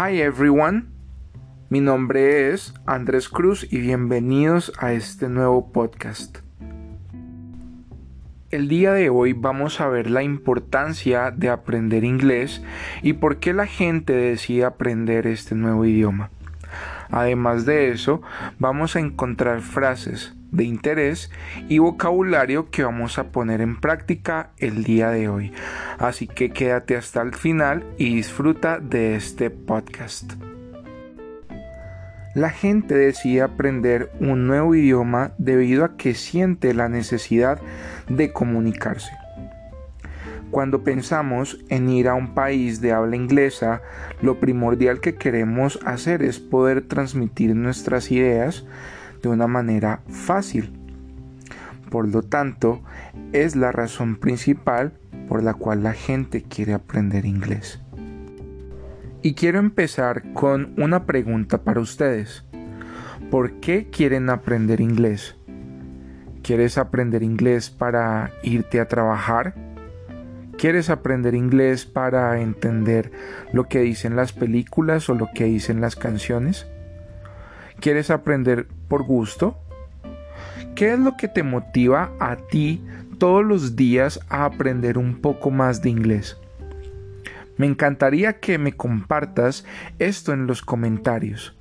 Hi everyone, mi nombre es Andrés Cruz y bienvenidos a este nuevo podcast. El día de hoy vamos a ver la importancia de aprender inglés y por qué la gente decide aprender este nuevo idioma. Además de eso, vamos a encontrar frases de interés y vocabulario que vamos a poner en práctica el día de hoy. Así que quédate hasta el final y disfruta de este podcast. La gente decide aprender un nuevo idioma debido a que siente la necesidad de comunicarse. Cuando pensamos en ir a un país de habla inglesa, lo primordial que queremos hacer es poder transmitir nuestras ideas de una manera fácil. Por lo tanto, es la razón principal por la cual la gente quiere aprender inglés. Y quiero empezar con una pregunta para ustedes. ¿Por qué quieren aprender inglés? ¿Quieres aprender inglés para irte a trabajar? ¿Quieres aprender inglés para entender lo que dicen las películas o lo que dicen las canciones? ¿Quieres aprender por gusto? ¿Qué es lo que te motiva a ti todos los días a aprender un poco más de inglés? Me encantaría que me compartas esto en los comentarios.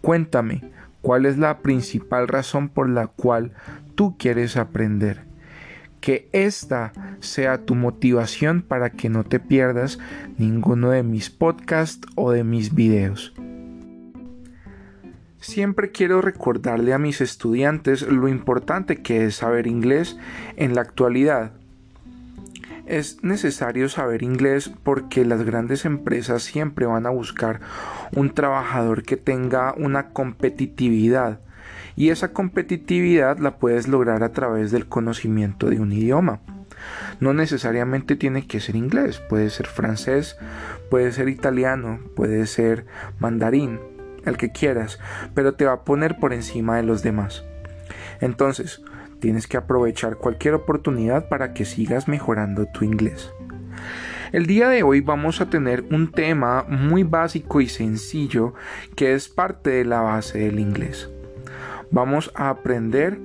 Cuéntame, ¿cuál es la principal razón por la cual tú quieres aprender? Que esta sea tu motivación para que no te pierdas ninguno de mis podcasts o de mis videos. Siempre quiero recordarle a mis estudiantes lo importante que es saber inglés en la actualidad. Es necesario saber inglés porque las grandes empresas siempre van a buscar un trabajador que tenga una competitividad y esa competitividad la puedes lograr a través del conocimiento de un idioma. No necesariamente tiene que ser inglés, puede ser francés, puede ser italiano, puede ser mandarín, el que quieras, pero te va a poner por encima de los demás. Entonces, tienes que aprovechar cualquier oportunidad para que sigas mejorando tu inglés. El día de hoy vamos a tener un tema muy básico y sencillo que es parte de la base del inglés. Vamos a aprender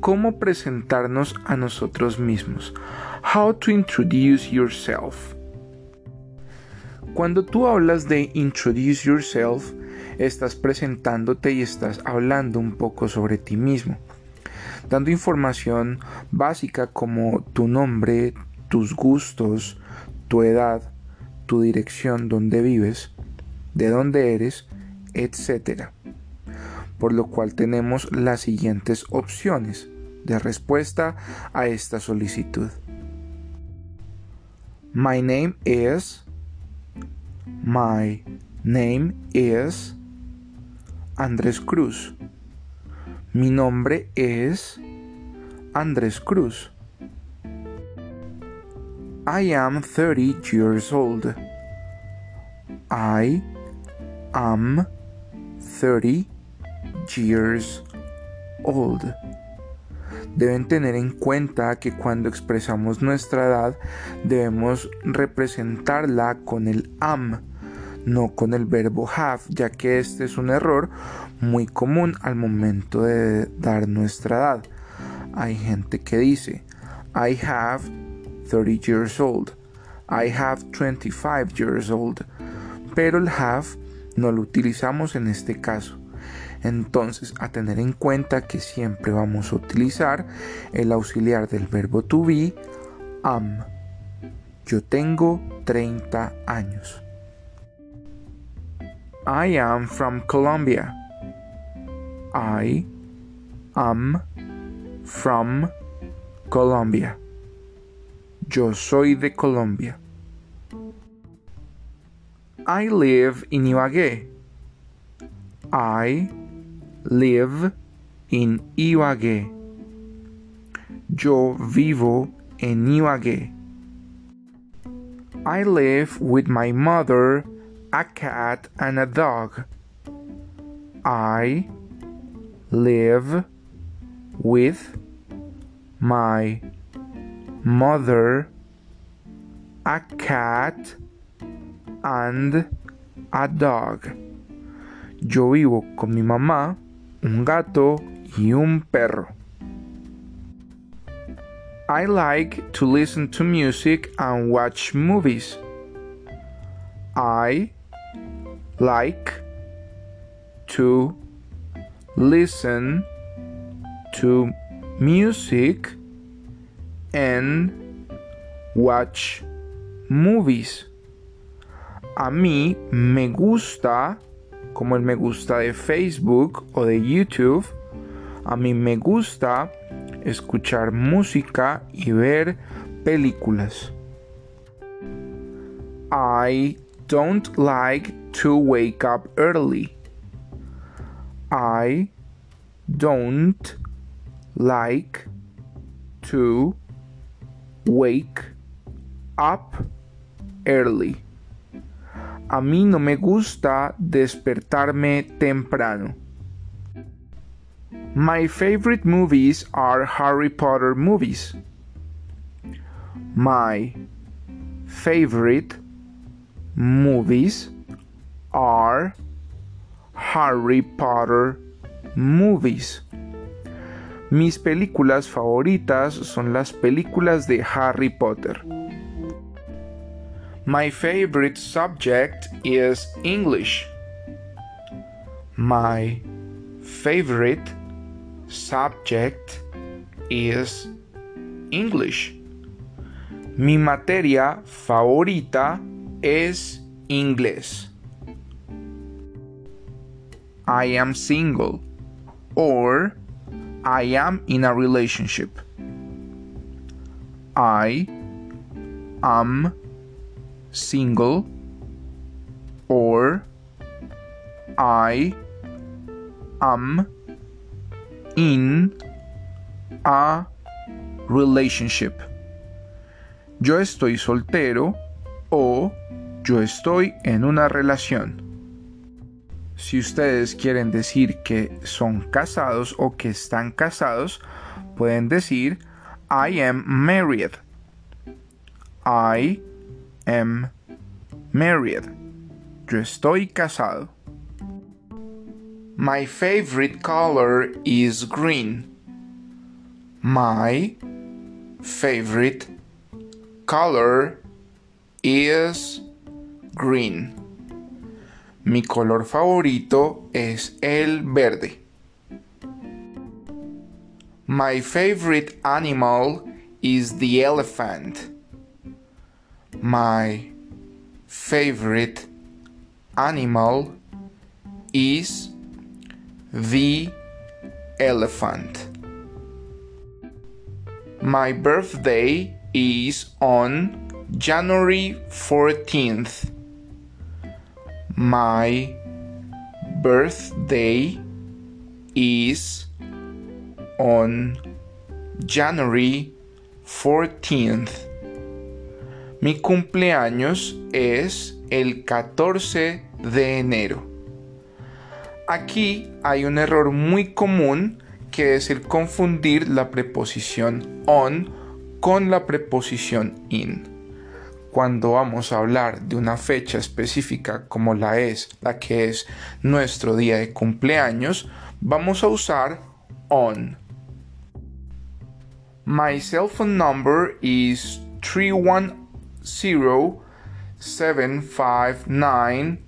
cómo presentarnos a nosotros mismos. How to introduce yourself. Cuando tú hablas de introduce yourself, estás presentándote y estás hablando un poco sobre ti mismo, dando información básica como tu nombre, tus gustos, tu edad, tu dirección, donde vives, de dónde eres, etc. Por lo cual tenemos las siguientes opciones de respuesta a esta solicitud. My name is. My name is. Andrés Cruz. Mi nombre es Andrés Cruz. I am 30 years old. I am 30 years old. Deben tener en cuenta que cuando expresamos nuestra edad debemos representarla con el am no con el verbo have, ya que este es un error muy común al momento de dar nuestra edad. Hay gente que dice, I have 30 years old, I have 25 years old, pero el have no lo utilizamos en este caso. Entonces, a tener en cuenta que siempre vamos a utilizar el auxiliar del verbo to be, am. Yo tengo 30 años. I am from Colombia. I am from Colombia. Yo soy de Colombia. I live in Ibagué. I live in Ibagué. Yo vivo en Ibagué. I live with my mother a cat and a dog. I live with my mother, a cat, and a dog. Yo vivo con mi mamá, un gato y un perro. I like to listen to music and watch movies. I like to listen to music and watch movies. A mí me gusta, como el me gusta de Facebook o de YouTube, a mí me gusta escuchar música y ver películas. I don't like to wake up early. I don't like to wake up early. A mí no me gusta despertarme temprano. My favorite movies are Harry Potter movies. My favorite movies are Harry Potter movies. Mis películas favoritas son las películas de Harry Potter. My favorite subject is English. My favorite subject is English. Mi materia favorita es inglés. I am single or I am in a relationship. I am single or I am in a relationship. Yo estoy soltero o yo estoy en una relación. Si ustedes quieren decir que son casados o que están casados, pueden decir I am married. I am married. Yo estoy casado. My favorite color is green. My favorite color is green. Mi color favorito es el verde. My favorite animal is the elephant. My favorite animal is the elephant. My birthday is on January 14th. My birthday is on January 14th. Mi cumpleaños es el 14 de enero. Aquí hay un error muy común que es el confundir la preposición on con la preposición in. Cuando vamos a hablar de una fecha específica como la es, la que es nuestro día de cumpleaños, vamos a usar on. My cell phone number is 310 759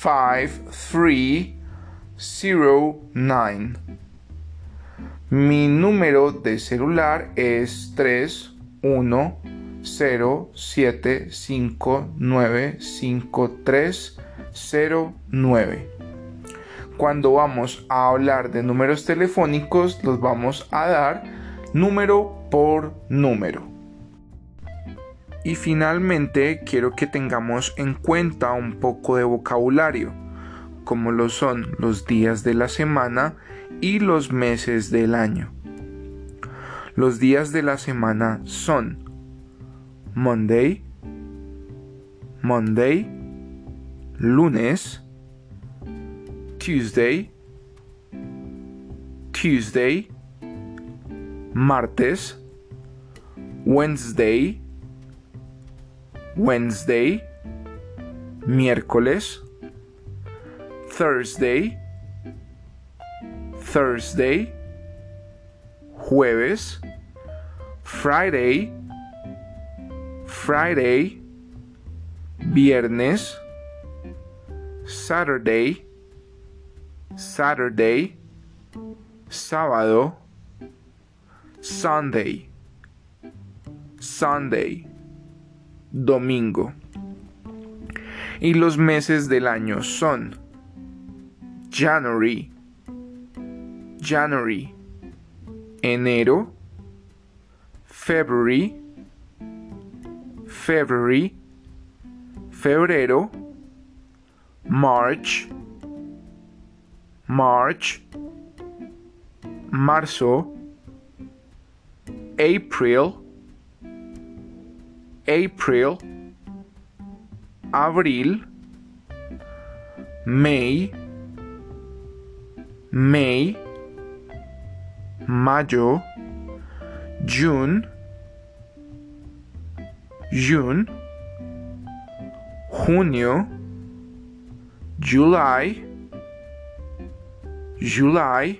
53 09. Mi número de celular es 3107595395309. Cuando vamos a hablar de números telefónicos, los vamos a dar número por número. Y finalmente quiero que tengamos en cuenta un poco de vocabulario como lo son los días de la semana y los meses del año. Los días de la semana son Monday, Monday, lunes, Tuesday, Tuesday, martes, Wednesday, Wednesday, miércoles, Thursday, Thursday, jueves, Friday, Friday, viernes, Saturday, Saturday, sábado, Sunday, Sunday, domingo. Y los meses del año son January, January, enero, February, February, febrero, March, March, marzo, April, April, abril, May, May, mayo, June, June, junio, July, July,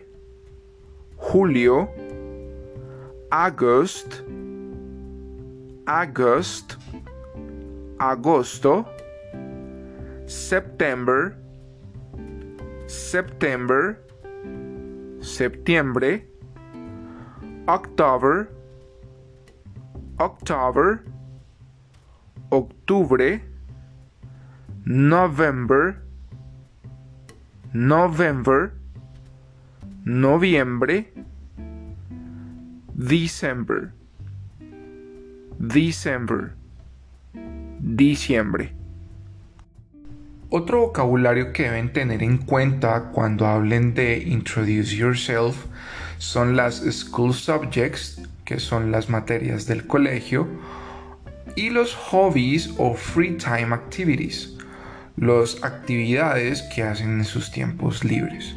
julio, August, August, agosto, September, September, septiembre, October, October, octubre, November, November, noviembre, December, December, diciembre. Otro vocabulario que deben tener en cuenta cuando hablen de Introduce Yourself son las School Subjects, que son las materias del colegio, y los hobbies o free time activities, las actividades que hacen en sus tiempos libres.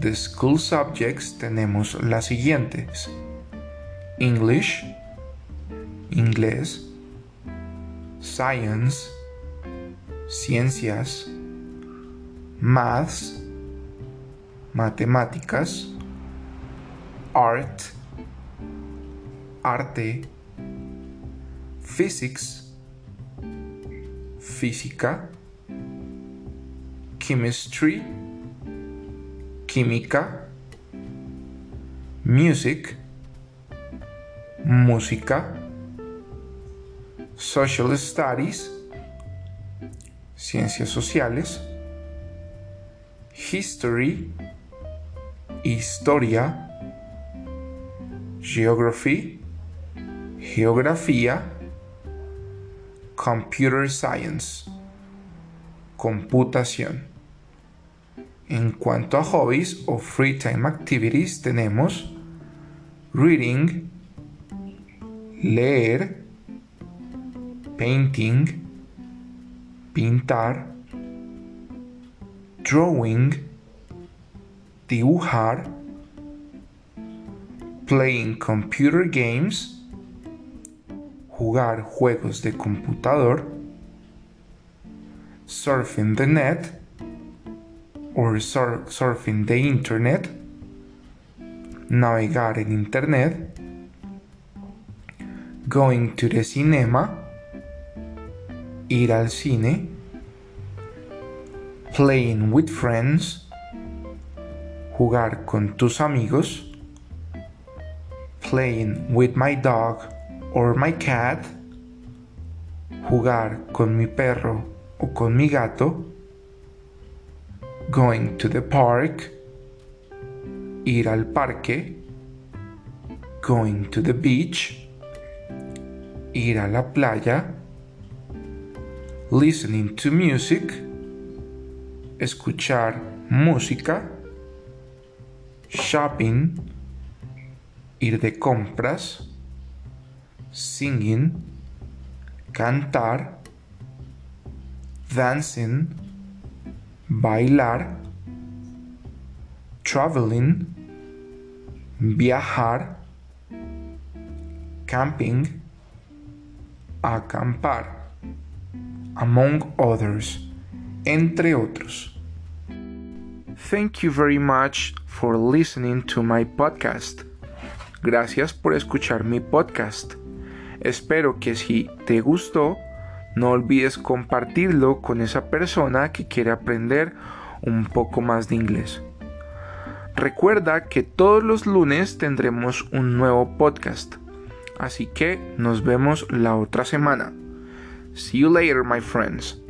De School Subjects tenemos las siguientes. English, inglés, science, ciencias, maths, matemáticas, art, arte, physics, física, chemistry, química, music, música, social studies, ciencias sociales, history, historia, geography, geografía, computer science, computación. En cuanto a hobbies o free time activities tenemos reading, leer, painting, pintar, drawing, dibujar, playing computer games, jugar juegos de computador, surfing the net or surfing the internet, navegar en internet, going to the cinema, ir al cine, playing with friends, jugar con tus amigos, playing with my dog or my cat, jugar con mi perro o con mi gato, going to the park, ir al parque, going to the beach, ir a la playa, listening to music, escuchar música, shopping, ir de compras, singing, cantar, dancing, bailar, traveling, viajar, camping, acampar, among others, entre otros. Thank you very much for listening to my podcast. Gracias por escuchar mi podcast. Espero que si te gustó, no olvides compartirlo con esa persona que quiere aprender un poco más de inglés. Recuerda que todos los lunes tendremos un nuevo podcast. Así que nos vemos la otra semana. See you later, my friends.